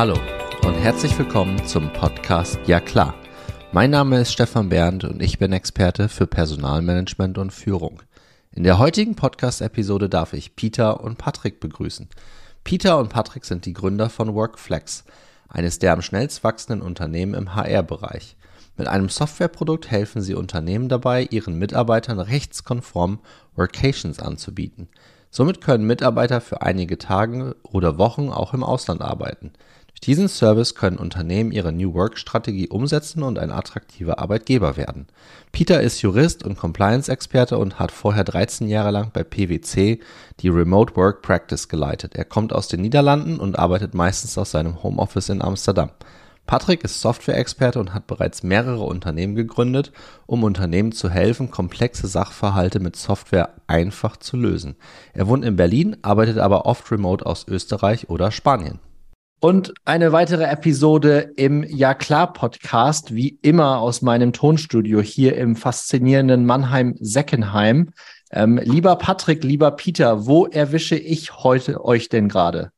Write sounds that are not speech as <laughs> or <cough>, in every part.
Hallo und herzlich willkommen zum Podcast Ja klar. Mein Name ist Stefan Bernd und ich bin Experte für Personalmanagement und Führung. In der heutigen Podcast-Episode darf ich Peter und Patrick begrüßen. Peter und Patrick sind die Gründer von Workflex, eines der am schnellst wachsenden Unternehmen im HR-Bereich. Mit einem Softwareprodukt helfen sie Unternehmen dabei, ihren Mitarbeitern rechtskonform Workations anzubieten. Somit können Mitarbeiter für einige Tage oder Wochen auch im Ausland arbeiten. Diesen Service können Unternehmen ihre New Work-Strategie umsetzen und ein attraktiver Arbeitgeber werden. Peter ist Jurist und Compliance-Experte und hat vorher 13 Jahre lang bei PwC die Remote Work Practice geleitet. Er kommt aus den Niederlanden und arbeitet meistens aus seinem Homeoffice in Amsterdam. Patrick ist Software-Experte und hat bereits mehrere Unternehmen gegründet, um Unternehmen zu helfen, komplexe Sachverhalte mit Software einfach zu lösen. Er wohnt in Berlin, arbeitet aber oft remote aus Österreich oder Spanien. Und eine weitere Episode im Ja klar Podcast, wie immer aus meinem Tonstudio hier im faszinierenden Mannheim-Seckenheim. Ähm, lieber Patrick, lieber Peter, wo erwische ich heute euch denn gerade?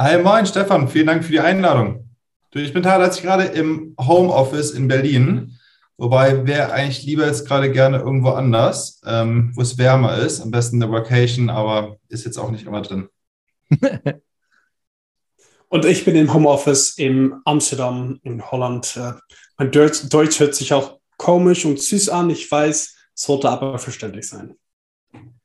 Hi, moin, Stefan. Vielen Dank für die Einladung. Ich bin tatsächlich gerade im Homeoffice in Berlin. Wobei wäre eigentlich lieber jetzt gerade gerne irgendwo anders, ähm, wo es wärmer ist. Am besten eine Vacation, aber ist jetzt auch nicht immer drin. <laughs> Und ich bin im Homeoffice in Amsterdam in Holland. Äh, mein Deutsch, Deutsch hört sich auch komisch und süß an. Ich weiß, sollte aber verständlich sein.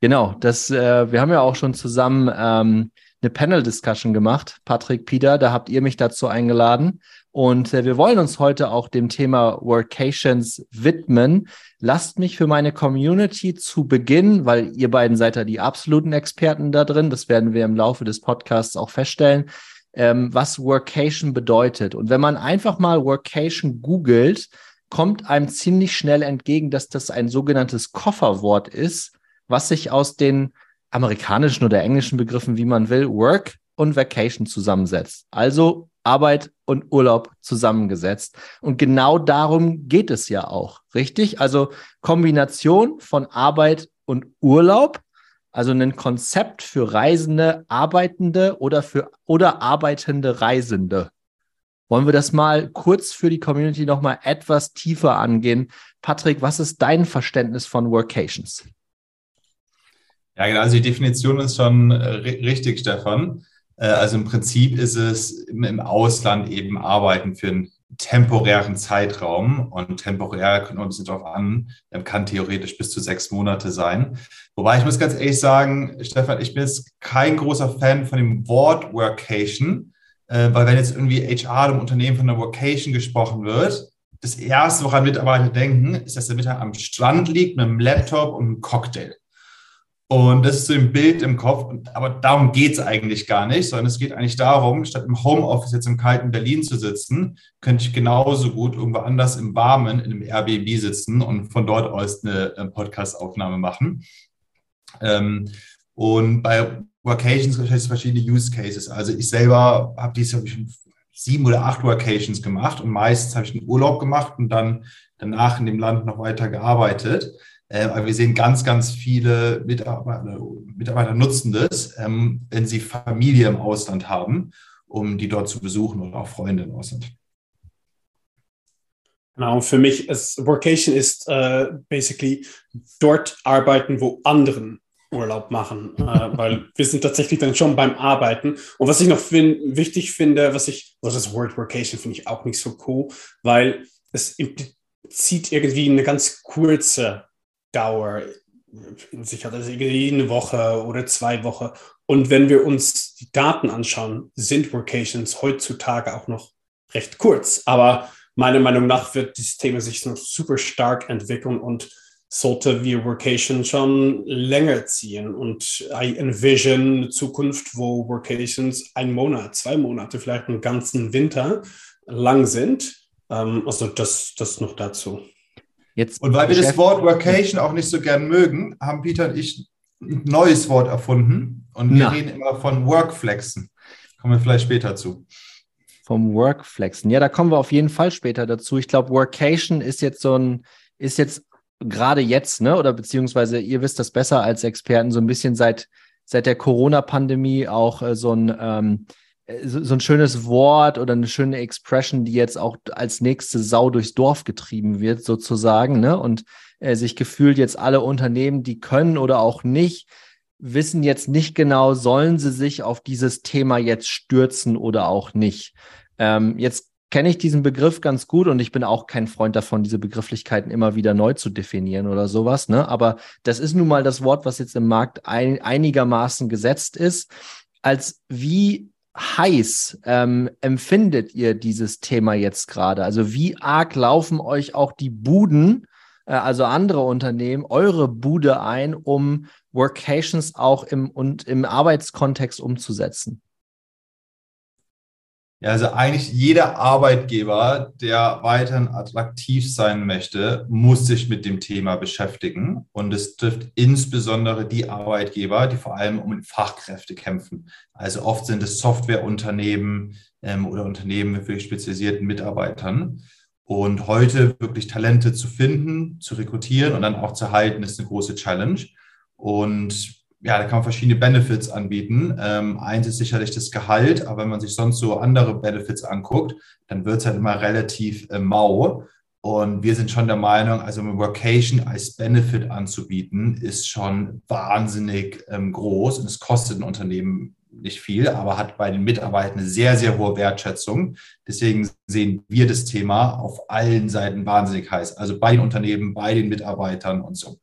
Genau, das, äh, wir haben ja auch schon zusammen ähm, eine Panel-Discussion gemacht, Patrick, Peter, da habt ihr mich dazu eingeladen. Und äh, wir wollen uns heute auch dem Thema Workations widmen. Lasst mich für meine Community zu Beginn, weil ihr beiden seid ja die absoluten Experten da drin, das werden wir im Laufe des Podcasts auch feststellen, ähm, was Workation bedeutet. Und wenn man einfach mal Workation googelt, kommt einem ziemlich schnell entgegen, dass das ein sogenanntes Kofferwort ist, was sich aus den amerikanischen oder englischen Begriffen, wie man will, Work und Vacation zusammensetzt. Also Arbeit und Urlaub zusammengesetzt. Und genau darum geht es ja auch, richtig? Also Kombination von Arbeit und Urlaub, also ein Konzept für Reisende, Arbeitende oder für oder arbeitende Reisende. Wollen wir das mal kurz für die Community nochmal etwas tiefer angehen? Patrick, was ist dein Verständnis von Workations? Ja, genau. Also die Definition ist schon äh, richtig, Stefan. Äh, also im Prinzip ist es im Ausland eben arbeiten für einen temporären Zeitraum und temporär kommt man ein bisschen drauf an, kann theoretisch bis zu sechs Monate sein. Wobei ich muss ganz ehrlich sagen, Stefan, ich bin jetzt kein großer Fan von dem Wort Workation, äh, weil wenn jetzt irgendwie HR im Unternehmen von einer Workation gesprochen wird, das erste, woran Mitarbeiter denken, ist, dass der Mitarbeiter am Strand liegt mit einem Laptop und einem Cocktail. Und das ist so ein Bild im Kopf. Aber darum geht es eigentlich gar nicht, sondern es geht eigentlich darum, statt im Homeoffice jetzt im kalten Berlin zu sitzen, könnte ich genauso gut irgendwo anders im Warmen in einem Airbnb sitzen und von dort aus eine äh, Podcast-Aufnahme machen. Ähm, und bei Workations gibt es verschiedene Use Cases. Also ich selber habe dies hab ich sieben oder acht Workations gemacht und meistens habe ich einen Urlaub gemacht und dann danach in dem Land noch weiter gearbeitet. Äh, aber wir sehen ganz, ganz viele Mitarbeiter, Mitarbeiter nutzen das, ähm, wenn sie Familie im Ausland haben, um die dort zu besuchen oder auch Freunde im Ausland. Genau, für mich ist Workation ist äh, basically dort arbeiten, wo anderen Urlaub machen, äh, <laughs> weil wir sind tatsächlich dann schon beim Arbeiten. Und was ich noch find, wichtig finde, was ich, also das Word Workation finde ich auch nicht so cool, weil es impliziert irgendwie eine ganz kurze Dauer sich hat, also eine Woche oder zwei Wochen. Und wenn wir uns die Daten anschauen, sind Workations heutzutage auch noch recht kurz. Aber meiner Meinung nach wird dieses Thema sich noch super stark entwickeln und sollte wir Workation schon länger ziehen. Und I envision eine Zukunft, wo Workations ein Monat, zwei Monate, vielleicht einen ganzen Winter lang sind. Ähm, also das, das noch dazu. Jetzt und weil wir das Wort Workation auch nicht so gern mögen, haben Peter und ich ein neues Wort erfunden und wir Na. reden immer von Workflexen. Kommen wir vielleicht später zu. Vom Workflexen. Ja, da kommen wir auf jeden Fall später dazu. Ich glaube, Workation ist jetzt so ein, ist jetzt gerade jetzt, ne, oder beziehungsweise ihr wisst das besser als Experten, so ein bisschen seit, seit der Corona-Pandemie auch äh, so ein, ähm, äh, so, so, ein schönes Wort oder eine schöne Expression, die jetzt auch als nächste Sau durchs Dorf getrieben wird, sozusagen, ne? Und äh, sich gefühlt jetzt alle Unternehmen, die können oder auch nicht, wissen jetzt nicht genau, sollen sie sich auf dieses Thema jetzt stürzen oder auch nicht. Ähm, jetzt kenne ich diesen Begriff ganz gut und ich bin auch kein Freund davon, diese Begrifflichkeiten immer wieder neu zu definieren oder sowas. Ne? Aber das ist nun mal das Wort, was jetzt im Markt ein, einigermaßen gesetzt ist. Als wie heiß ähm, empfindet ihr dieses Thema jetzt gerade? Also wie arg laufen euch auch die Buden, äh, also andere Unternehmen, eure Bude ein, um Workations auch im, und im Arbeitskontext umzusetzen? Ja, also eigentlich jeder Arbeitgeber, der weiterhin attraktiv sein möchte, muss sich mit dem Thema beschäftigen. Und es trifft insbesondere die Arbeitgeber, die vor allem um Fachkräfte kämpfen. Also oft sind es Softwareunternehmen ähm, oder Unternehmen mit wirklich spezialisierten Mitarbeitern. Und heute wirklich Talente zu finden, zu rekrutieren und dann auch zu halten, ist eine große Challenge. Und ja, da kann man verschiedene Benefits anbieten. Ähm, eins ist sicherlich das Gehalt, aber wenn man sich sonst so andere Benefits anguckt, dann wird es halt immer relativ äh, mau. Und wir sind schon der Meinung, also eine Workation als Benefit anzubieten, ist schon wahnsinnig ähm, groß und es kostet ein Unternehmen nicht viel, aber hat bei den Mitarbeitern eine sehr, sehr hohe Wertschätzung. Deswegen sehen wir das Thema auf allen Seiten wahnsinnig heiß. Also bei den Unternehmen, bei den Mitarbeitern und so.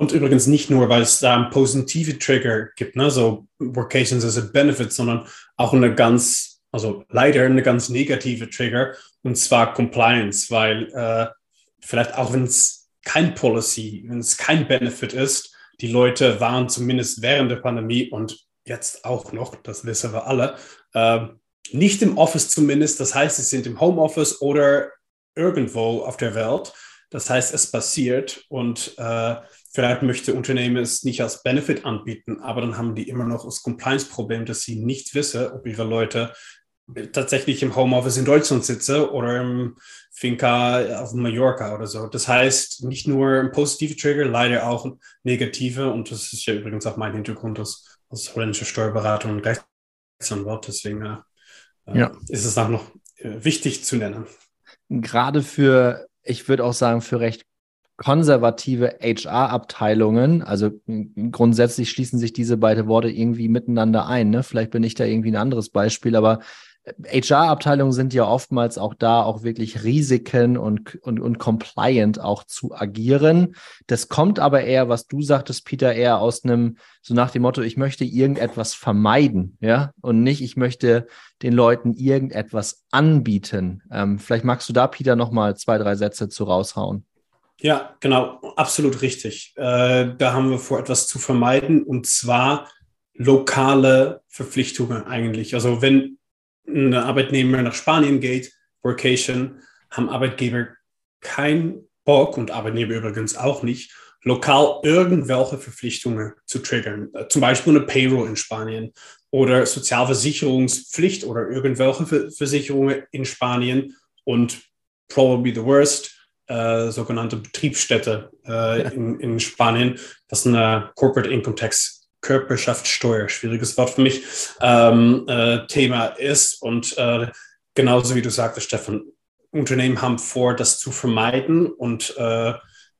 Und übrigens nicht nur, weil es da einen positiven Trigger gibt, ne, so Workations as a Benefit, sondern auch eine ganz, also leider eine ganz negative Trigger, und zwar Compliance, weil äh, vielleicht auch wenn es kein Policy, wenn es kein Benefit ist, die Leute waren zumindest während der Pandemie und jetzt auch noch, das wissen wir alle, äh, nicht im Office zumindest. Das heißt, sie sind im Homeoffice oder irgendwo auf der Welt. Das heißt, es passiert und äh, Vielleicht möchte Unternehmen es nicht als Benefit anbieten, aber dann haben die immer noch das Compliance-Problem, dass sie nicht wissen, ob ihre Leute tatsächlich im Homeoffice in Deutschland sitzen oder im Finca auf Mallorca oder so. Das heißt, nicht nur ein positiver Trigger, leider auch negative. Und das ist ja übrigens auch mein Hintergrund als, als holländische Steuerberater und Rechtsanwalt. Deswegen äh, ja. ist es auch noch äh, wichtig zu nennen. Gerade für, ich würde auch sagen, für recht konservative HR-Abteilungen, also grundsätzlich schließen sich diese beiden Worte irgendwie miteinander ein. Ne? Vielleicht bin ich da irgendwie ein anderes Beispiel, aber HR-Abteilungen sind ja oftmals auch da, auch wirklich Risiken und, und, und compliant auch zu agieren. Das kommt aber eher, was du sagtest, Peter, eher aus einem, so nach dem Motto, ich möchte irgendetwas vermeiden, ja, und nicht, ich möchte den Leuten irgendetwas anbieten. Ähm, vielleicht magst du da, Peter, nochmal zwei, drei Sätze zu raushauen. Ja, genau, absolut richtig. Äh, da haben wir vor, etwas zu vermeiden, und zwar lokale Verpflichtungen eigentlich. Also wenn ein Arbeitnehmer nach Spanien geht, Workation, haben Arbeitgeber kein Bock und Arbeitnehmer übrigens auch nicht, lokal irgendwelche Verpflichtungen zu triggern. Äh, zum Beispiel eine Payroll in Spanien oder Sozialversicherungspflicht oder irgendwelche Versicherungen in Spanien und probably the worst, äh, sogenannte Betriebsstätte äh, in, in Spanien. Das ist eine Corporate Income Tax Körperschaftssteuer, schwieriges Wort für mich, ähm, äh, Thema ist. Und äh, genauso wie du sagtest, Stefan, Unternehmen haben vor, das zu vermeiden und äh,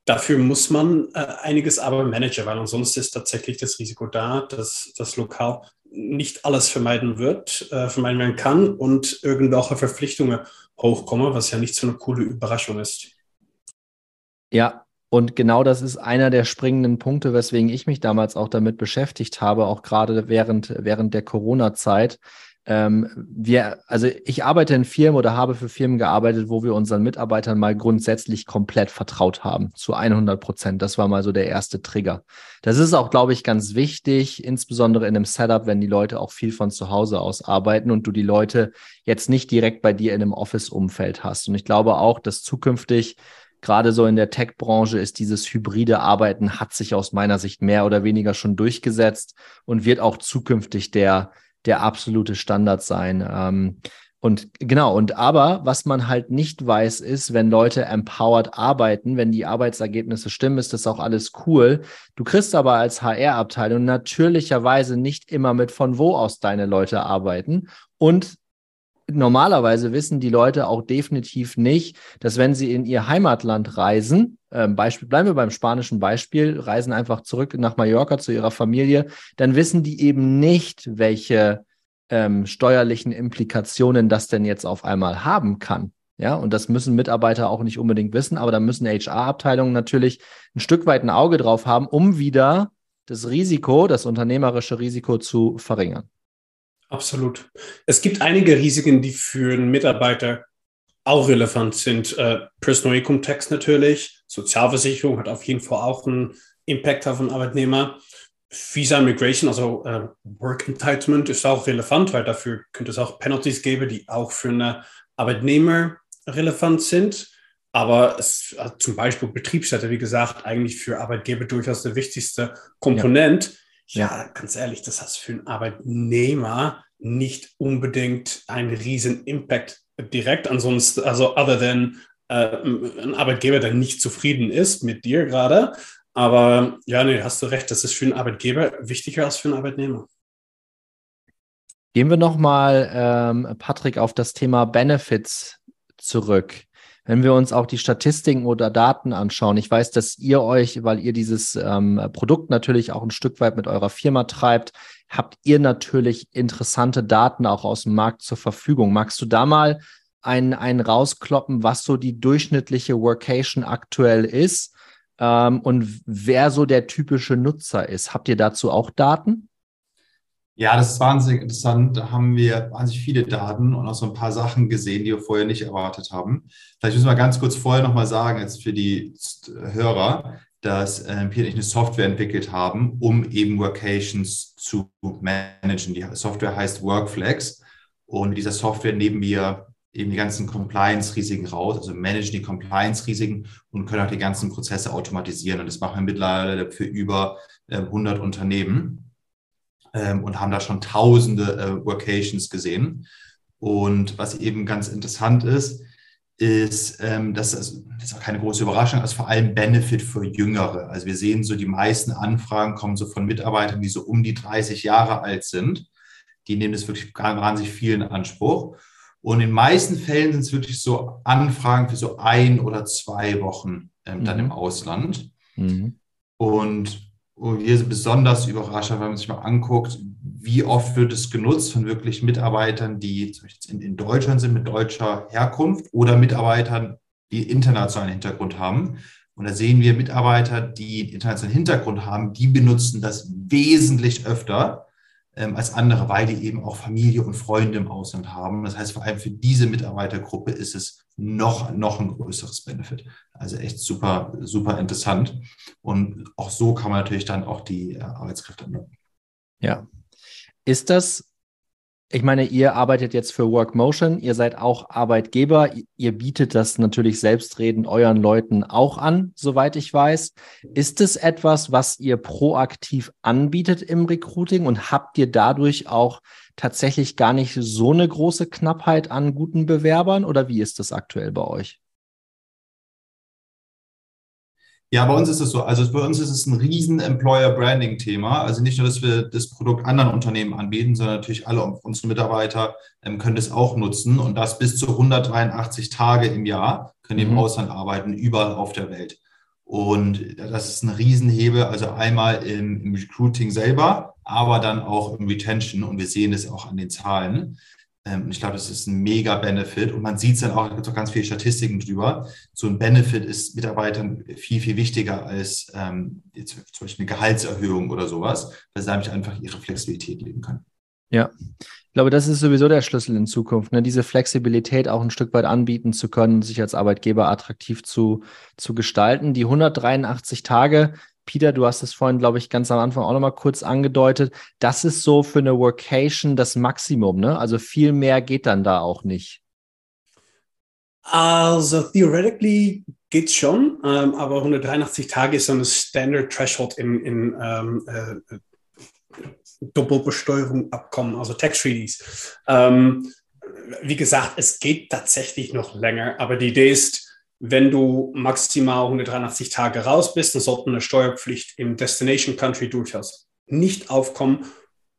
dafür muss man äh, einiges aber managen, weil ansonsten ist tatsächlich das Risiko da, dass das Lokal nicht alles vermeiden wird, äh, vermeiden werden kann und irgendwelche Verpflichtungen hochkommen, was ja nicht so eine coole Überraschung ist. Ja, und genau das ist einer der springenden Punkte, weswegen ich mich damals auch damit beschäftigt habe, auch gerade während, während der Corona-Zeit. Ähm, wir, also ich arbeite in Firmen oder habe für Firmen gearbeitet, wo wir unseren Mitarbeitern mal grundsätzlich komplett vertraut haben, zu 100 Prozent. Das war mal so der erste Trigger. Das ist auch, glaube ich, ganz wichtig, insbesondere in einem Setup, wenn die Leute auch viel von zu Hause aus arbeiten und du die Leute jetzt nicht direkt bei dir in einem Office-Umfeld hast. Und ich glaube auch, dass zukünftig gerade so in der Tech-Branche ist dieses hybride Arbeiten, hat sich aus meiner Sicht mehr oder weniger schon durchgesetzt und wird auch zukünftig der, der absolute Standard sein. Ähm, Und genau, und aber was man halt nicht weiß, ist, wenn Leute empowered arbeiten, wenn die Arbeitsergebnisse stimmen, ist das auch alles cool. Du kriegst aber als HR-Abteilung natürlicherweise nicht immer mit, von wo aus deine Leute arbeiten. Und normalerweise wissen die Leute auch definitiv nicht, dass wenn sie in ihr Heimatland reisen, ähm, Beispiel, bleiben wir beim spanischen Beispiel, reisen einfach zurück nach Mallorca zu ihrer Familie, dann wissen die eben nicht, welche ähm, steuerlichen Implikationen das denn jetzt auf einmal haben kann. Ja, und das müssen Mitarbeiter auch nicht unbedingt wissen, aber da müssen HR-Abteilungen natürlich ein Stück weit ein Auge drauf haben, um wieder das Risiko, das unternehmerische Risiko zu verringern. Absolut. Es gibt einige Risiken, die für einen Mitarbeiter auch relevant sind. Äh, Personal Income Tax natürlich, Sozialversicherung hat auf jeden Fall auch einen Impact auf den Arbeitnehmer. Visa Migration, also äh, Work Entitlement, ist auch relevant, weil dafür könnte es auch Penalties geben, die auch für eine Arbeitnehmer relevant sind. Aber es, also zum Beispiel Betriebsstätte, wie gesagt, eigentlich für Arbeitgeber durchaus der wichtigste Komponent. Ja, ja ganz ehrlich, das hat für einen Arbeitnehmer nicht unbedingt einen riesen Impact direkt. Ansonsten, also other than äh, ein Arbeitgeber, der nicht zufrieden ist mit dir gerade, aber ja, nee, hast du recht, das ist für einen Arbeitgeber wichtiger als für einen Arbeitnehmer. Gehen wir nochmal, ähm, Patrick, auf das Thema Benefits zurück. Wenn wir uns auch die Statistiken oder Daten anschauen, ich weiß, dass ihr euch, weil ihr dieses ähm, Produkt natürlich auch ein Stück weit mit eurer Firma treibt, habt ihr natürlich interessante Daten auch aus dem Markt zur Verfügung. Magst du da mal einen, einen rauskloppen, was so die durchschnittliche Workation aktuell ist ähm, und wer so der typische Nutzer ist. Habt ihr dazu auch Daten? Ja, das ist wahnsinnig interessant. Da haben wir wahnsinnig viele Daten und auch so ein paar Sachen gesehen, die wir vorher nicht erwartet haben. Vielleicht müssen wir ganz kurz vorher nochmal sagen, jetzt für die Hörer, dass äh, ich eine Software entwickelt haben, um eben Workations zu managen. Die Software heißt Workflex und mit dieser Software nehmen wir eben die ganzen Compliance-Risiken raus, also managen die Compliance-Risiken und können auch die ganzen Prozesse automatisieren. Und das machen wir mittlerweile für über äh, 100 Unternehmen ähm, und haben da schon tausende äh, Workations gesehen. Und was eben ganz interessant ist, ist, ähm, dass das, das ist auch keine große Überraschung, also vor allem Benefit für Jüngere. Also wir sehen so, die meisten Anfragen kommen so von Mitarbeitern, die so um die 30 Jahre alt sind. Die nehmen das wirklich wahnsinnig viel in Anspruch. Und in den meisten Fällen sind es wirklich so Anfragen für so ein oder zwei Wochen ähm, dann mhm. im Ausland. Mhm. Und, und wir sind besonders überrascht, wenn man sich mal anguckt, wie oft wird es genutzt von wirklich Mitarbeitern, die in, in Deutschland sind mit deutscher Herkunft oder Mitarbeitern, die internationalen Hintergrund haben. Und da sehen wir Mitarbeiter, die internationalen Hintergrund haben, die benutzen das wesentlich öfter ähm, als andere, weil die eben auch Familie und Freunde im Ausland haben. Das heißt, vor allem für diese Mitarbeitergruppe ist es noch, noch ein größeres Benefit. Also echt super, super interessant. Und auch so kann man natürlich dann auch die äh, Arbeitskräfte nutzen. Ja. Ist das ich meine, ihr arbeitet jetzt für Workmotion, ihr seid auch Arbeitgeber, ihr bietet das natürlich selbstredend euren Leuten auch an, soweit ich weiß. Ist es etwas, was ihr proaktiv anbietet im Recruiting und habt ihr dadurch auch tatsächlich gar nicht so eine große Knappheit an guten Bewerbern oder wie ist das aktuell bei euch? Ja, bei uns ist es so. Also bei uns ist es ein riesen Employer-Branding-Thema. Also nicht nur, dass wir das Produkt anderen Unternehmen anbieten, sondern natürlich alle unsere Mitarbeiter ähm, können das auch nutzen und das bis zu 183 Tage im Jahr können die im mhm. Ausland arbeiten, überall auf der Welt. Und das ist ein Riesenhebel, also einmal im, im Recruiting selber, aber dann auch im Retention und wir sehen es auch an den Zahlen. Ähm, und ich glaube, das ist ein mega Benefit. Und man sieht es dann auch, es gibt auch ganz viele Statistiken drüber. So ein Benefit ist Mitarbeitern viel, viel wichtiger als ähm, jetzt zum Beispiel eine Gehaltserhöhung oder sowas, weil sie damit einfach ihre Flexibilität leben können. Ja, ich glaube, das ist sowieso der Schlüssel in Zukunft, ne? diese Flexibilität auch ein Stück weit anbieten zu können, sich als Arbeitgeber attraktiv zu, zu gestalten. Die 183 Tage Peter, du hast es vorhin, glaube ich, ganz am Anfang auch nochmal kurz angedeutet. Das ist so für eine Workation das Maximum, ne? Also viel mehr geht dann da auch nicht. Also theoretically geht es schon, ähm, aber 183 Tage ist so ein Standard Threshold in, in ähm, äh, Doppelbesteuerung Abkommen, also Tax Treaties. Ähm, wie gesagt, es geht tatsächlich noch länger, aber die Idee ist, wenn du maximal 183 Tage raus bist, dann sollte eine Steuerpflicht im Destination Country durchaus nicht aufkommen.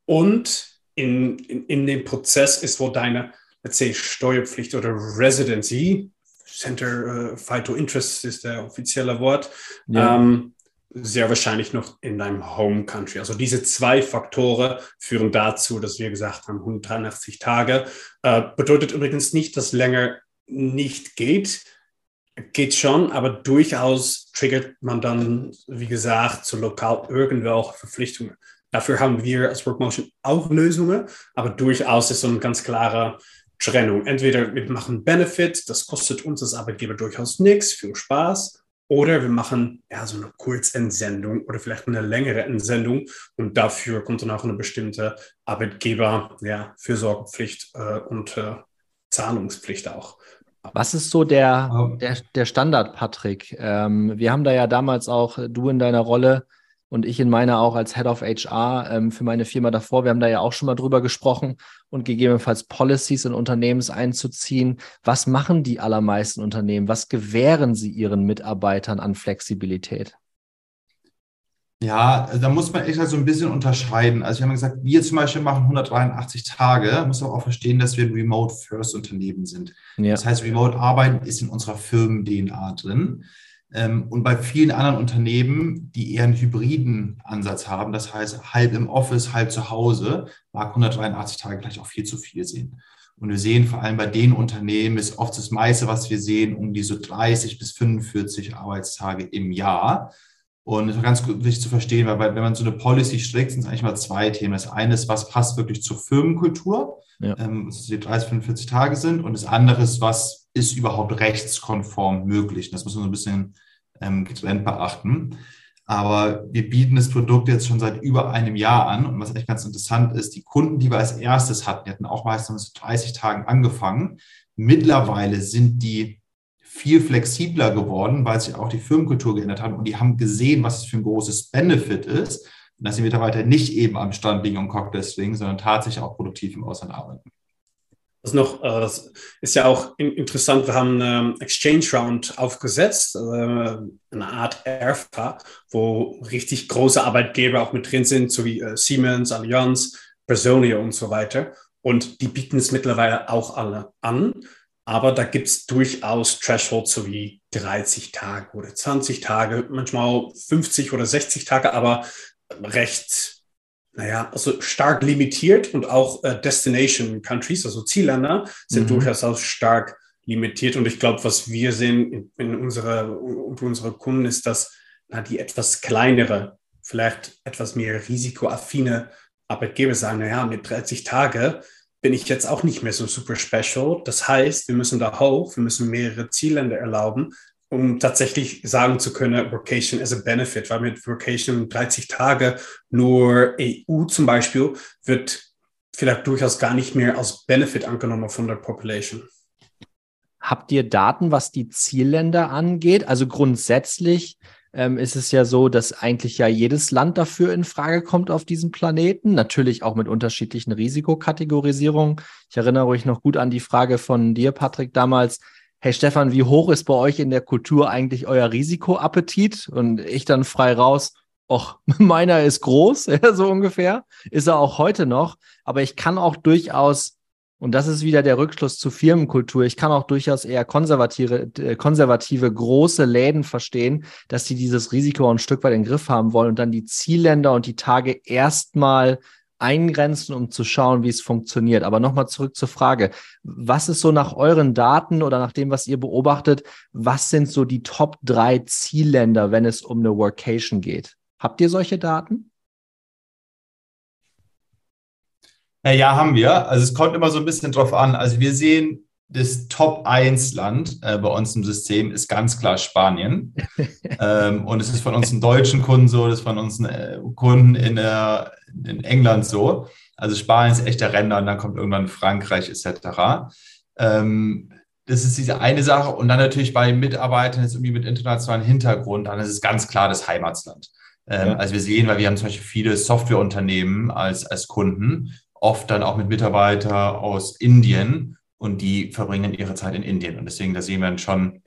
Und in, in, in dem Prozess ist, wo deine, let's say, Steuerpflicht oder Residency, Center uh, Vital Interest ist der offizielle Wort, ja. ähm, sehr wahrscheinlich noch in deinem Home Country. Also diese zwei Faktoren führen dazu, dass wir gesagt haben, 183 Tage. Äh, bedeutet übrigens nicht, dass länger nicht geht. Geht schon, aber durchaus triggert man dann, wie gesagt, zu lokal irgendwelche Verpflichtungen. Dafür haben wir als Workmotion auch Lösungen, aber durchaus ist so eine ganz klare Trennung. Entweder wir machen Benefit, das kostet uns als Arbeitgeber durchaus nichts, viel Spaß, oder wir machen ja so eine Kurzentsendung oder vielleicht eine längere Entsendung und dafür kommt dann auch eine bestimmte Arbeitgeber, ja, Fürsorgepflicht äh, und äh, Zahlungspflicht auch. Was ist so der, der, der Standard, Patrick? Ähm, wir haben da ja damals auch, du in deiner Rolle, und ich in meiner auch als Head of HR ähm, für meine Firma davor. Wir haben da ja auch schon mal drüber gesprochen und gegebenenfalls Policies in Unternehmens einzuziehen. Was machen die allermeisten Unternehmen? Was gewähren sie ihren Mitarbeitern an Flexibilität? Ja, da muss man echt so ein bisschen unterscheiden. Also, wir haben gesagt, wir zum Beispiel machen 183 Tage. Muss aber auch verstehen, dass wir ein Remote-First-Unternehmen sind. Ja. Das heißt, Remote-Arbeiten ist in unserer Firmen-DNA drin. Ähm, und bei vielen anderen Unternehmen, die eher einen hybriden Ansatz haben, das heißt halb im Office, halb zu Hause, mag 183 Tage gleich auch viel zu viel sehen. Und wir sehen vor allem bei den Unternehmen ist oft das meiste, was wir sehen, um diese 30 bis 45 Arbeitstage im Jahr. Und es ist ganz wichtig zu verstehen, weil wenn man so eine Policy strickt, sind es eigentlich mal zwei Themen. Das eine ist, was passt wirklich zur Firmenkultur, ja. ähm, dass die 30, 45 Tage sind. Und das andere ist, was ist überhaupt rechtskonform möglich. Das muss man so ein bisschen ähm, getrennt beachten. Aber wir bieten das Produkt jetzt schon seit über einem Jahr an. Und was echt ganz interessant ist, die Kunden, die wir als erstes hatten, die hatten auch meistens 30 Tagen angefangen. Mittlerweile sind die viel flexibler geworden, weil sich auch die Firmenkultur geändert hat und die haben gesehen, was es für ein großes Benefit ist, dass die Mitarbeiter nicht eben am Stand liegen und Cocktails trinken, sondern tatsächlich auch produktiv im Ausland arbeiten. Das noch, äh, ist ja auch interessant, wir haben eine Exchange Round aufgesetzt, äh, eine Art ERFA, wo richtig große Arbeitgeber auch mit drin sind, so wie äh, Siemens, Allianz, Personia und so weiter. Und die bieten es mittlerweile auch alle an. Aber da gibt es durchaus Thresholds, so wie 30 Tage oder 20 Tage, manchmal 50 oder 60 Tage, aber recht naja, also stark limitiert und auch äh, Destination Countries, also Zielländer, sind mhm. durchaus auch stark limitiert. Und ich glaube, was wir sehen in, in unserer, unter unsere Kunden ist, dass na, die etwas kleinere, vielleicht etwas mehr risikoaffine Arbeitgeber sagen, naja, mit 30 Tagen bin ich jetzt auch nicht mehr so super special. Das heißt, wir müssen da hoch, wir müssen mehrere Zielländer erlauben, um tatsächlich sagen zu können, Vocation as a Benefit, weil mit Vocation 30 Tage nur EU zum Beispiel wird vielleicht durchaus gar nicht mehr als Benefit angenommen von der Population. Habt ihr Daten, was die Zielländer angeht? Also grundsätzlich ähm, ist es ja so, dass eigentlich ja jedes Land dafür in Frage kommt auf diesem Planeten. Natürlich auch mit unterschiedlichen Risikokategorisierungen. Ich erinnere euch noch gut an die Frage von dir, Patrick, damals hey Stefan, wie hoch ist bei euch in der Kultur eigentlich euer Risikoappetit? Und ich dann frei raus, och, <laughs> meiner ist groß, <laughs> so ungefähr, ist er auch heute noch. Aber ich kann auch durchaus, und das ist wieder der Rückschluss zu Firmenkultur, ich kann auch durchaus eher konservative, äh, konservative große Läden verstehen, dass sie dieses Risiko ein Stück weit in den Griff haben wollen und dann die Zielländer und die Tage erstmal eingrenzen, um zu schauen, wie es funktioniert. Aber nochmal zurück zur Frage. Was ist so nach euren Daten oder nach dem, was ihr beobachtet, was sind so die Top drei Zielländer, wenn es um eine Workation geht? Habt ihr solche Daten? Ja, haben wir. Also es kommt immer so ein bisschen drauf an. Also wir sehen das Top-1-Land äh, bei uns im System ist ganz klar Spanien. <laughs> ähm, und es ist von unseren deutschen Kunden so, das ist von unseren äh, Kunden in, äh, in, England so. Also Spanien ist echt der Ränder und dann kommt irgendwann Frankreich etc. Ähm, das ist diese eine Sache. Und dann natürlich bei Mitarbeitern jetzt irgendwie mit internationalem Hintergrund, dann ist es ganz klar das Heimatland. Ähm, ja. Also wir sehen, weil wir haben zum Beispiel viele Softwareunternehmen als, als Kunden, oft dann auch mit Mitarbeitern aus Indien und die verbringen ihre Zeit in Indien. Und deswegen, da sehen wir dann schon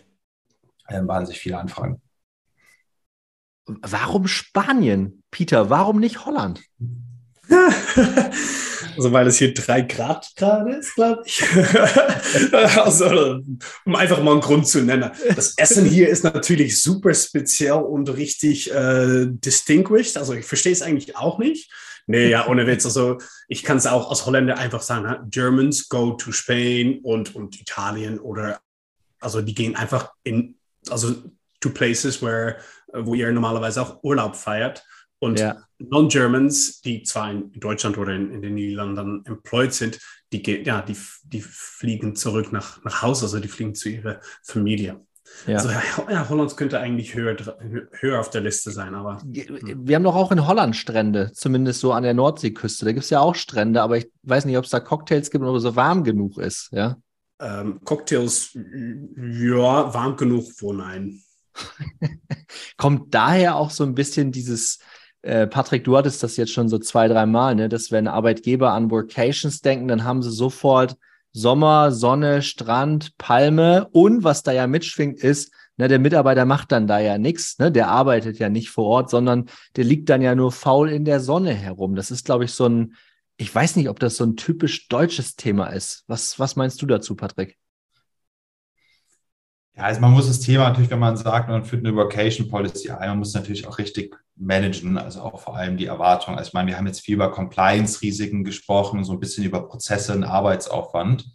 äh, wahnsinnig viele Anfragen. Warum Spanien, Peter? Warum nicht Holland? <laughs> Also weil es hier drei Grad gerade ist, glaube ich. <laughs> also, um einfach mal einen Grund zu nennen. Das Essen hier ist natürlich super speziell und richtig äh, distinguished. Also ich verstehe es eigentlich auch nicht. Nee, ja, ohne Witz. Also ich kann es auch als Holländer einfach sagen, Germans go to Spain und, und Italien oder also die gehen einfach in, also to places where, wo ihr normalerweise auch Urlaub feiert. Und ja. Non-Germans, die zwar in Deutschland oder in, in, den Niederlanden employed sind, die, ja, die, die fliegen zurück nach, nach Hause, also die fliegen zu ihrer Familie. Ja. Also ja, Holland könnte eigentlich höher, höher auf der Liste sein, aber. Wir haben doch auch in Holland Strände, zumindest so an der Nordseeküste. Da gibt es ja auch Strände, aber ich weiß nicht, ob es da Cocktails gibt oder so warm genug ist, ja. Ähm, Cocktails, ja, warm genug, wo nein. <laughs> Kommt daher auch so ein bisschen dieses äh, Patrick, du hattest das jetzt schon so zwei, drei Mal, ne? dass wenn Arbeitgeber an Workations denken, dann haben sie sofort Sommer, Sonne, Strand, Palme und was da ja mitschwingt ist, ne, der Mitarbeiter macht dann da ja nichts, ne? der arbeitet ja nicht vor Ort, sondern der liegt dann ja nur faul in der Sonne herum. Das ist, glaube ich, so ein, ich weiß nicht, ob das so ein typisch deutsches Thema ist. Was, was meinst du dazu, Patrick? Ja, also man muss das Thema natürlich, wenn man sagt, man führt eine Vocation Policy ein, man muss natürlich auch richtig managen, also auch vor allem die Erwartungen. Also ich meine, wir haben jetzt viel über Compliance-Risiken gesprochen, so ein bisschen über Prozesse und Arbeitsaufwand.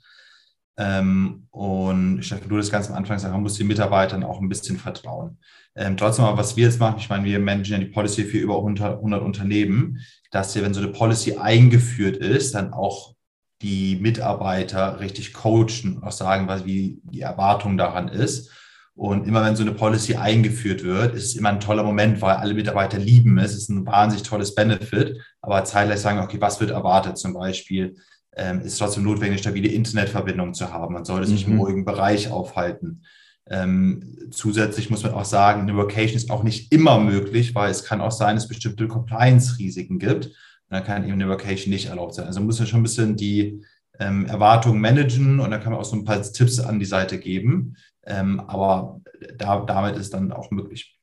Ähm, und Stefan, du das ganz am Anfang gesagt, man muss den Mitarbeitern auch ein bisschen vertrauen. Ähm, trotzdem aber, was wir jetzt machen, ich meine, wir managen ja die Policy für über 100, 100 Unternehmen, dass wir, wenn so eine Policy eingeführt ist, dann auch die Mitarbeiter richtig coachen und auch sagen, was, wie die Erwartung daran ist. Und immer wenn so eine Policy eingeführt wird, ist es immer ein toller Moment, weil alle Mitarbeiter lieben es. Es ist ein wahnsinnig tolles Benefit. Aber zeitgleich sagen, okay, was wird erwartet? Zum Beispiel ähm, ist trotzdem notwendig, eine stabile Internetverbindung zu haben. Man sollte sich mhm. im ruhigen Bereich aufhalten. Ähm, zusätzlich muss man auch sagen, eine Vocation ist auch nicht immer möglich, weil es kann auch sein, dass es bestimmte Compliance-Risiken gibt dann kann eben eine Vacation nicht erlaubt sein. Also muss man schon ein bisschen die ähm, Erwartungen managen und dann kann man auch so ein paar Tipps an die Seite geben. Ähm, aber da, damit ist dann auch möglich.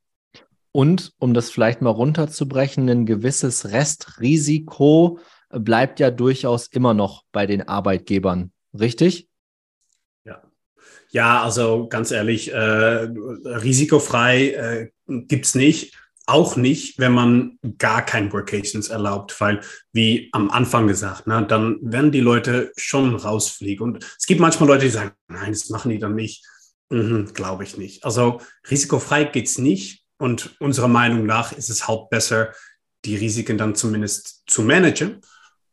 Und um das vielleicht mal runterzubrechen, ein gewisses Restrisiko bleibt ja durchaus immer noch bei den Arbeitgebern, richtig? Ja. Ja, also ganz ehrlich, äh, risikofrei äh, gibt es nicht. Auch nicht, wenn man gar kein Workations erlaubt, weil, wie am Anfang gesagt, ne, dann werden die Leute schon rausfliegen. Und es gibt manchmal Leute, die sagen, nein, das machen die dann nicht. Mhm, Glaube ich nicht. Also risikofrei geht's nicht. Und unserer Meinung nach ist es halt besser, die Risiken dann zumindest zu managen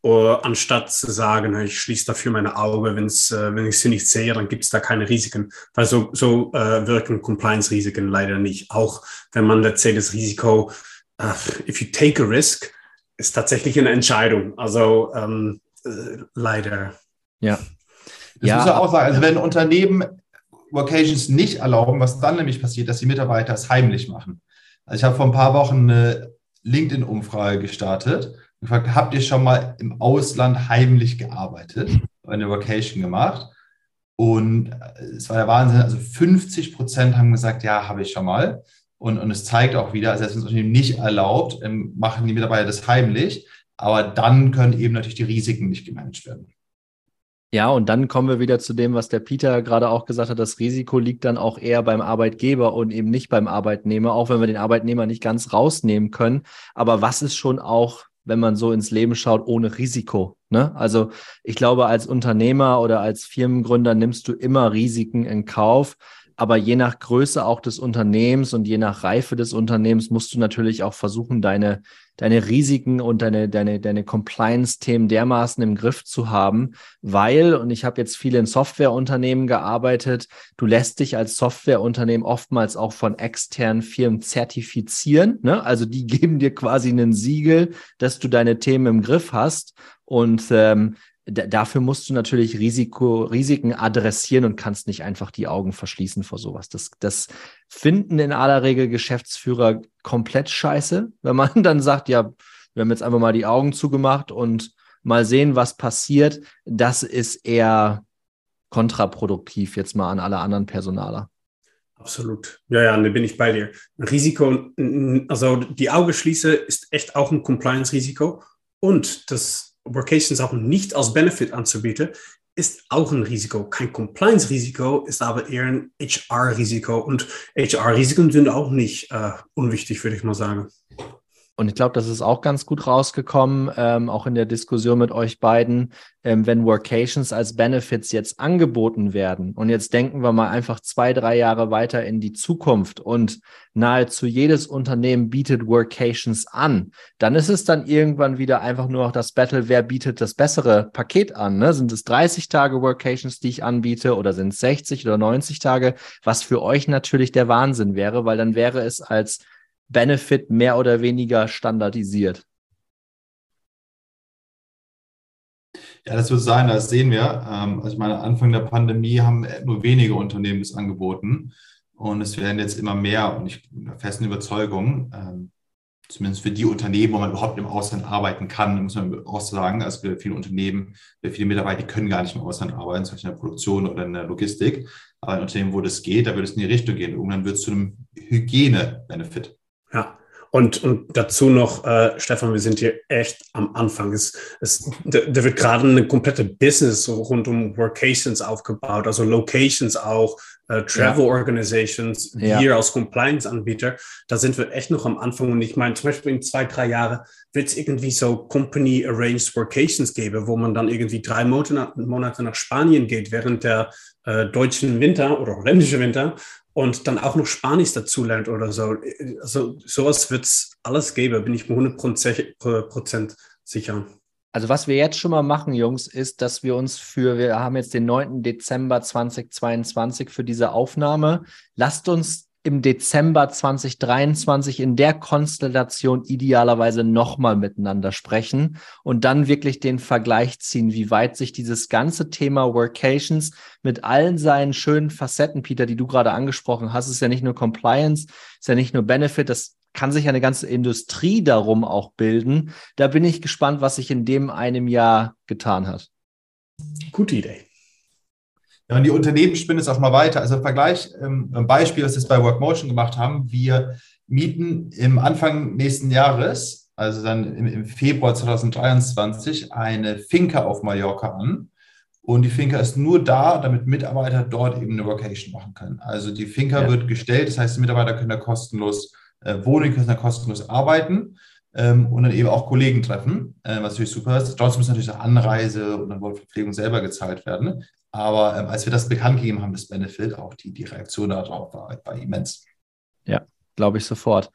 anstatt zu sagen, ich schließe dafür meine Augen, wenn's, äh, wenn ich sie nicht sehe, dann gibt es da keine Risiken. Weil so, so äh, wirken Compliance-Risiken leider nicht. Auch wenn man erzählt, das Risiko, uh, if you take a risk, ist tatsächlich eine Entscheidung. Also ähm, äh, leider. Ja. Das ja. muss man auch sagen. Also wenn Unternehmen Vocations nicht erlauben, was dann nämlich passiert, dass die Mitarbeiter es heimlich machen. Also ich habe vor ein paar Wochen eine LinkedIn-Umfrage gestartet gefragt, habt ihr schon mal im Ausland heimlich gearbeitet, eine Vacation gemacht? Und äh, es war der Wahnsinn, also 50 Prozent haben gesagt, ja, habe ich schon mal. Und, und es zeigt auch wieder, also wenn es Unternehmen nicht erlaubt, ähm, machen die Mitarbeiter das heimlich. Aber dann können eben natürlich die Risiken nicht gemanagt werden. Ja, und dann kommen wir wieder zu dem, was der Peter gerade auch gesagt hat. Das Risiko liegt dann auch eher beim Arbeitgeber und eben nicht beim Arbeitnehmer, auch wenn wir den Arbeitnehmer nicht ganz rausnehmen können. Aber was ist schon auch wenn man so ins Leben schaut, ohne Risiko. Ne? Also ich glaube, als Unternehmer oder als Firmengründer nimmst du immer Risiken in Kauf. Aber je nach Größe auch des Unternehmens und je nach Reife des Unternehmens musst du natürlich auch versuchen, deine, deine Risiken und deine, deine, deine Compliance-Themen dermaßen im Griff zu haben, weil, und ich habe jetzt viel in Softwareunternehmen gearbeitet, du lässt dich als Softwareunternehmen oftmals auch von externen Firmen zertifizieren. Ne? Also die <laughs> geben dir quasi einen Siegel, dass du deine Themen im Griff hast. Und ähm, dafür musst du natürlich Risiko, Risiken adressieren und kannst nicht einfach die Augen verschließen vor sowas. Das, das finden in aller Regel Geschäftsführer komplett scheiße, wenn man <laughs> dann sagt, ja, wir haben jetzt einfach mal die Augen zugemacht und mal sehen, was passiert. Das ist eher kontraproduktiv jetzt mal an alle anderen Personaler. Absolut. Ja, ja, da bin ich bei dir. Risiko, also die Augen schließe, ist echt auch ein Compliance-Risiko. Und das Workations auch nicht als Benefit anzubieten, ist auch ein Risiko. Kein Compliance-Risiko, ist aber eher ein HR-Risiko. Und HR-Risiken sind auch nicht äh, unwichtig, würde ich mal sagen. Und ich glaube, das ist auch ganz gut rausgekommen, ähm, auch in der Diskussion mit euch beiden, ähm, wenn Workations als Benefits jetzt angeboten werden. Und jetzt denken wir mal einfach zwei, drei Jahre weiter in die Zukunft und nahezu jedes Unternehmen bietet Workations an. Dann ist es dann irgendwann wieder einfach nur noch das Battle, wer bietet das bessere Paket an. Ne? Sind es 30 Tage Workations, die ich anbiete oder sind es 60 oder 90 Tage? Was für euch natürlich der Wahnsinn wäre, weil dann wäre es als Benefit mehr oder weniger standardisiert? Ja, das wird sein, das sehen wir. Ähm, also ich meine, Anfang der Pandemie haben nur wenige Unternehmen das angeboten und es werden jetzt immer mehr und ich bin der festen Überzeugung, ähm, zumindest für die Unternehmen, wo man überhaupt im Ausland arbeiten kann, muss man auch sagen, also für viele Unternehmen, für viele Mitarbeiter, die können gar nicht im Ausland arbeiten, zum Beispiel in der Produktion oder in der Logistik. Aber in Unternehmen, wo das geht, da wird es in die Richtung gehen. Irgendwann wird es zu einem Hygiene-Benefit. Ja, und, und dazu noch, äh, Stefan, wir sind hier echt am Anfang. Es, es, da, da wird gerade eine komplette Business rund um Workations aufgebaut, also Locations auch, äh, Travel ja. Organizations, ja. wir als Compliance-Anbieter. Da sind wir echt noch am Anfang. Und ich meine, zum Beispiel in zwei, drei Jahren wird es irgendwie so Company-Arranged Workations geben, wo man dann irgendwie drei Monate nach Spanien geht während der äh, deutschen Winter oder holländischen Winter und dann auch noch Spanisch dazu lernt oder so. Also sowas wird es alles geben, bin ich mir 100% sicher. Also was wir jetzt schon mal machen, Jungs, ist, dass wir uns für, wir haben jetzt den 9. Dezember 2022 für diese Aufnahme. Lasst uns im Dezember 2023 in der Konstellation idealerweise nochmal miteinander sprechen und dann wirklich den Vergleich ziehen, wie weit sich dieses ganze Thema Workations mit allen seinen schönen Facetten, Peter, die du gerade angesprochen hast, ist ja nicht nur Compliance, ist ja nicht nur Benefit, das kann sich eine ganze Industrie darum auch bilden. Da bin ich gespannt, was sich in dem einem Jahr getan hat. Gute Idee. Ja, und die Unternehmen spinnen es auch mal weiter. Also Vergleich, ähm, ein Beispiel, das wir bei Workmotion gemacht haben. Wir mieten im Anfang nächsten Jahres, also dann im, im Februar 2023, eine Finca auf Mallorca an. Und die Finca ist nur da, damit Mitarbeiter dort eben eine Vocation machen können. Also die Finca ja. wird gestellt, das heißt, die Mitarbeiter können da kostenlos äh, wohnen, können da kostenlos arbeiten ähm, und dann eben auch Kollegen treffen, äh, was natürlich super ist. Trotzdem muss natürlich auch Anreise und dann Verpflegung selber gezahlt werden. Aber ähm, als wir das bekannt gegeben haben, das Benefit, auch die, die Reaktion darauf war, war immens. Ja, glaube ich sofort.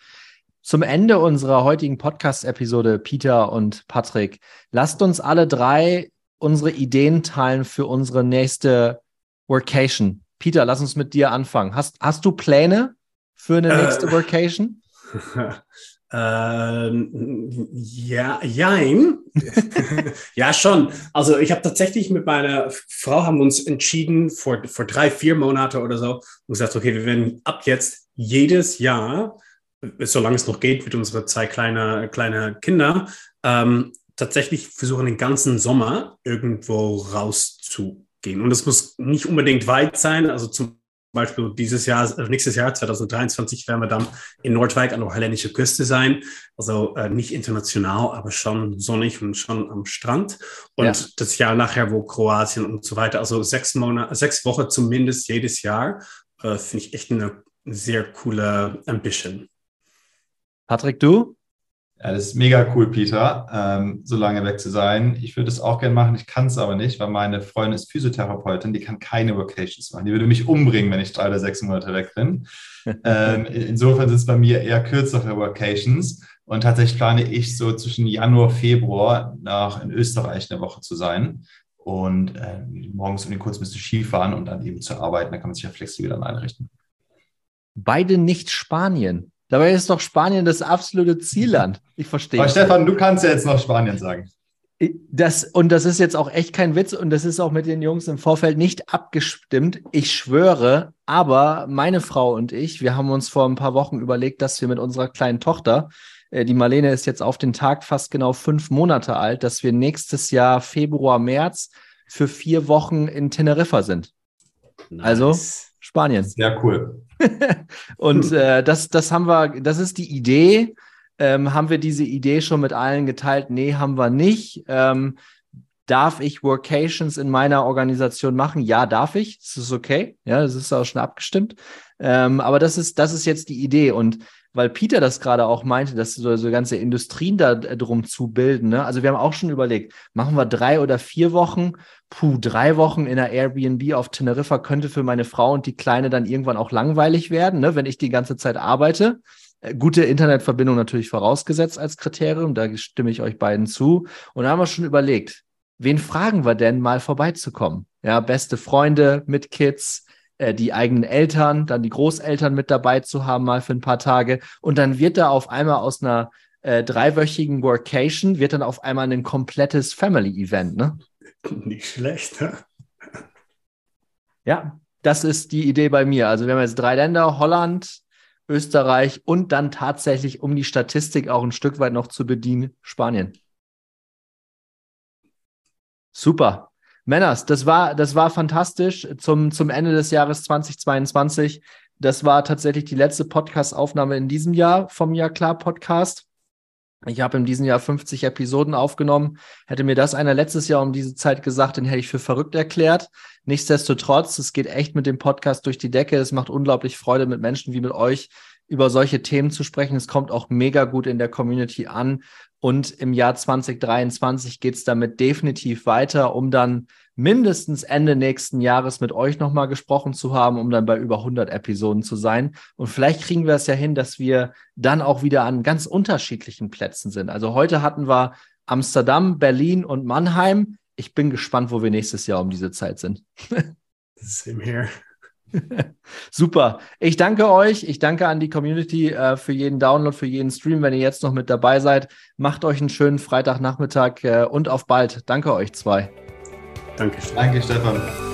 Zum Ende unserer heutigen Podcast-Episode, Peter und Patrick, lasst uns alle drei unsere Ideen teilen für unsere nächste Workation. Peter, lass uns mit dir anfangen. Hast, hast du Pläne für eine äh, nächste Workation? <laughs> Ähm, ja, jein. <laughs> ja, schon. Also ich habe tatsächlich mit meiner Frau haben uns entschieden vor, vor drei, vier Monate oder so und gesagt, okay, wir werden ab jetzt jedes Jahr, solange es noch geht, mit unseren zwei kleinen kleine Kinder, ähm, tatsächlich versuchen, den ganzen Sommer irgendwo rauszugehen. Und es muss nicht unbedingt weit sein. Also zum Beispiel dieses Jahr, also nächstes Jahr, 2023, werden wir dann in Nordwijk an der holländischen Küste sein. Also äh, nicht international, aber schon sonnig und schon am Strand. Und ja. das Jahr nachher, wo Kroatien und so weiter, also sechs Monate, sechs Wochen zumindest jedes Jahr, äh, finde ich echt eine sehr coole Ambition. Patrick, du? Ja, das ist mega cool, Peter, ähm, so lange weg zu sein. Ich würde es auch gerne machen, ich kann es aber nicht, weil meine Freundin ist Physiotherapeutin, die kann keine Vacations machen. Die würde mich umbringen, wenn ich drei oder sechs Monate weg bin. <laughs> ähm, insofern sind es bei mir eher kürzere Vacations. Und tatsächlich plane ich so zwischen Januar, Februar nach in Österreich eine Woche zu sein und äh, morgens irgendwie kurz ein bisschen Skifahren und dann eben zu arbeiten. Da kann man sich ja flexibel dann einrichten. Beide nicht Spanien. Dabei ist doch Spanien das absolute Zielland. Ich verstehe. Aber Stefan, du kannst ja jetzt noch Spanien sagen. Das, und das ist jetzt auch echt kein Witz und das ist auch mit den Jungs im Vorfeld nicht abgestimmt. Ich schwöre, aber meine Frau und ich, wir haben uns vor ein paar Wochen überlegt, dass wir mit unserer kleinen Tochter, äh, die Marlene ist jetzt auf den Tag fast genau fünf Monate alt, dass wir nächstes Jahr Februar, März für vier Wochen in Teneriffa sind. Nice. Also Spanien. Sehr cool. <laughs> und äh, das, das haben wir, das ist die Idee. Ähm, haben wir diese Idee schon mit allen geteilt? Nee, haben wir nicht. Ähm, darf ich Workations in meiner Organisation machen? Ja, darf ich. Das ist okay. Ja, das ist auch schon abgestimmt. Ähm, aber das ist, das ist jetzt die Idee. Und weil Peter das gerade auch meinte, dass so, so ganze Industrien da drum zu bilden. Ne? Also wir haben auch schon überlegt, machen wir drei oder vier Wochen? Puh, drei Wochen in einer Airbnb auf Teneriffa könnte für meine Frau und die Kleine dann irgendwann auch langweilig werden, ne? wenn ich die ganze Zeit arbeite. Äh, gute Internetverbindung natürlich vorausgesetzt als Kriterium, da stimme ich euch beiden zu. Und da haben wir schon überlegt, wen fragen wir denn mal vorbeizukommen? Ja, beste Freunde mit Kids, äh, die eigenen Eltern, dann die Großeltern mit dabei zu haben, mal für ein paar Tage. Und dann wird da auf einmal aus einer äh, dreiwöchigen Workation, wird dann auf einmal ein komplettes Family-Event, ne? Nicht schlecht, ne? Ja, das ist die Idee bei mir. Also wir haben jetzt drei Länder, Holland, Österreich und dann tatsächlich, um die Statistik auch ein Stück weit noch zu bedienen, Spanien. Super. Männers, das war, das war fantastisch zum, zum Ende des Jahres 2022. Das war tatsächlich die letzte Podcast-Aufnahme in diesem Jahr vom Jahr klar Podcast. Ich habe in diesem Jahr 50 Episoden aufgenommen. Hätte mir das einer letztes Jahr um diese Zeit gesagt, dann hätte ich für verrückt erklärt. Nichtsdestotrotz, es geht echt mit dem Podcast durch die Decke. Es macht unglaublich Freude, mit Menschen wie mit euch über solche Themen zu sprechen. Es kommt auch mega gut in der Community an. Und im Jahr 2023 geht es damit definitiv weiter, um dann mindestens Ende nächsten Jahres mit euch nochmal gesprochen zu haben, um dann bei über 100 Episoden zu sein. Und vielleicht kriegen wir es ja hin, dass wir dann auch wieder an ganz unterschiedlichen Plätzen sind. Also heute hatten wir Amsterdam, Berlin und Mannheim. Ich bin gespannt, wo wir nächstes Jahr um diese Zeit sind. <laughs> Same here. <laughs> Super. Ich danke euch. Ich danke an die Community äh, für jeden Download, für jeden Stream. Wenn ihr jetzt noch mit dabei seid, macht euch einen schönen Freitagnachmittag äh, und auf bald. Danke euch zwei. Danke. Danke, Stefan.